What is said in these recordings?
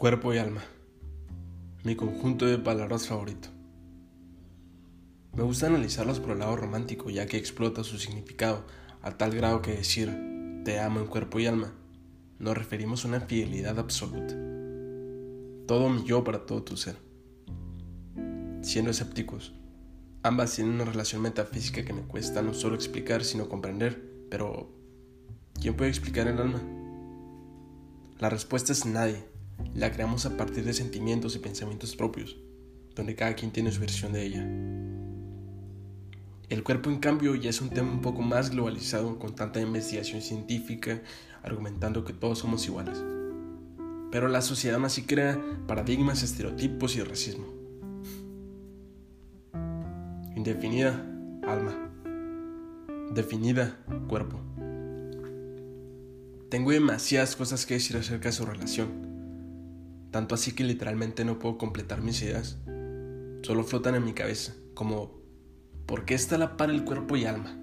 Cuerpo y alma. Mi conjunto de palabras favorito. Me gusta analizarlos por el lado romántico, ya que explota su significado a tal grado que decir te amo en cuerpo y alma nos referimos a una fidelidad absoluta. Todo mi yo para todo tu ser. Siendo escépticos, ambas tienen una relación metafísica que me cuesta no solo explicar, sino comprender, pero ¿quién puede explicar el alma? La respuesta es nadie. La creamos a partir de sentimientos y pensamientos propios, donde cada quien tiene su versión de ella. El cuerpo, en cambio, ya es un tema un poco más globalizado con tanta investigación científica argumentando que todos somos iguales. Pero la sociedad más así crea paradigmas, estereotipos y racismo. Indefinida, alma. Definida, cuerpo. Tengo demasiadas cosas que decir acerca de su relación, tanto así que literalmente no puedo completar mis ideas. Solo flotan en mi cabeza, como ¿por qué está la par el cuerpo y alma?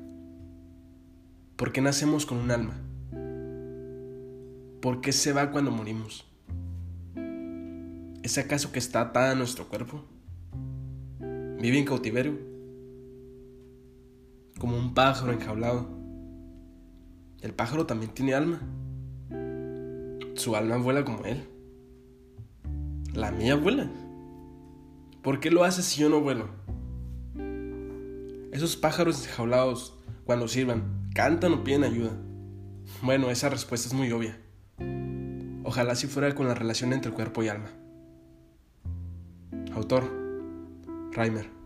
¿Por qué nacemos con un alma? ¿Por qué se va cuando morimos? ¿Es acaso que está atada a nuestro cuerpo? ¿Vive en cautiverio? Como un pájaro enjaulado. El pájaro también tiene alma. Su alma vuela como él. La mía vuela. ¿Por qué lo hace si yo no vuelo? Esos pájaros enjaulados, cuando sirvan, cantan o piden ayuda. Bueno, esa respuesta es muy obvia. Ojalá si fuera con la relación entre cuerpo y alma. Autor, Reimer.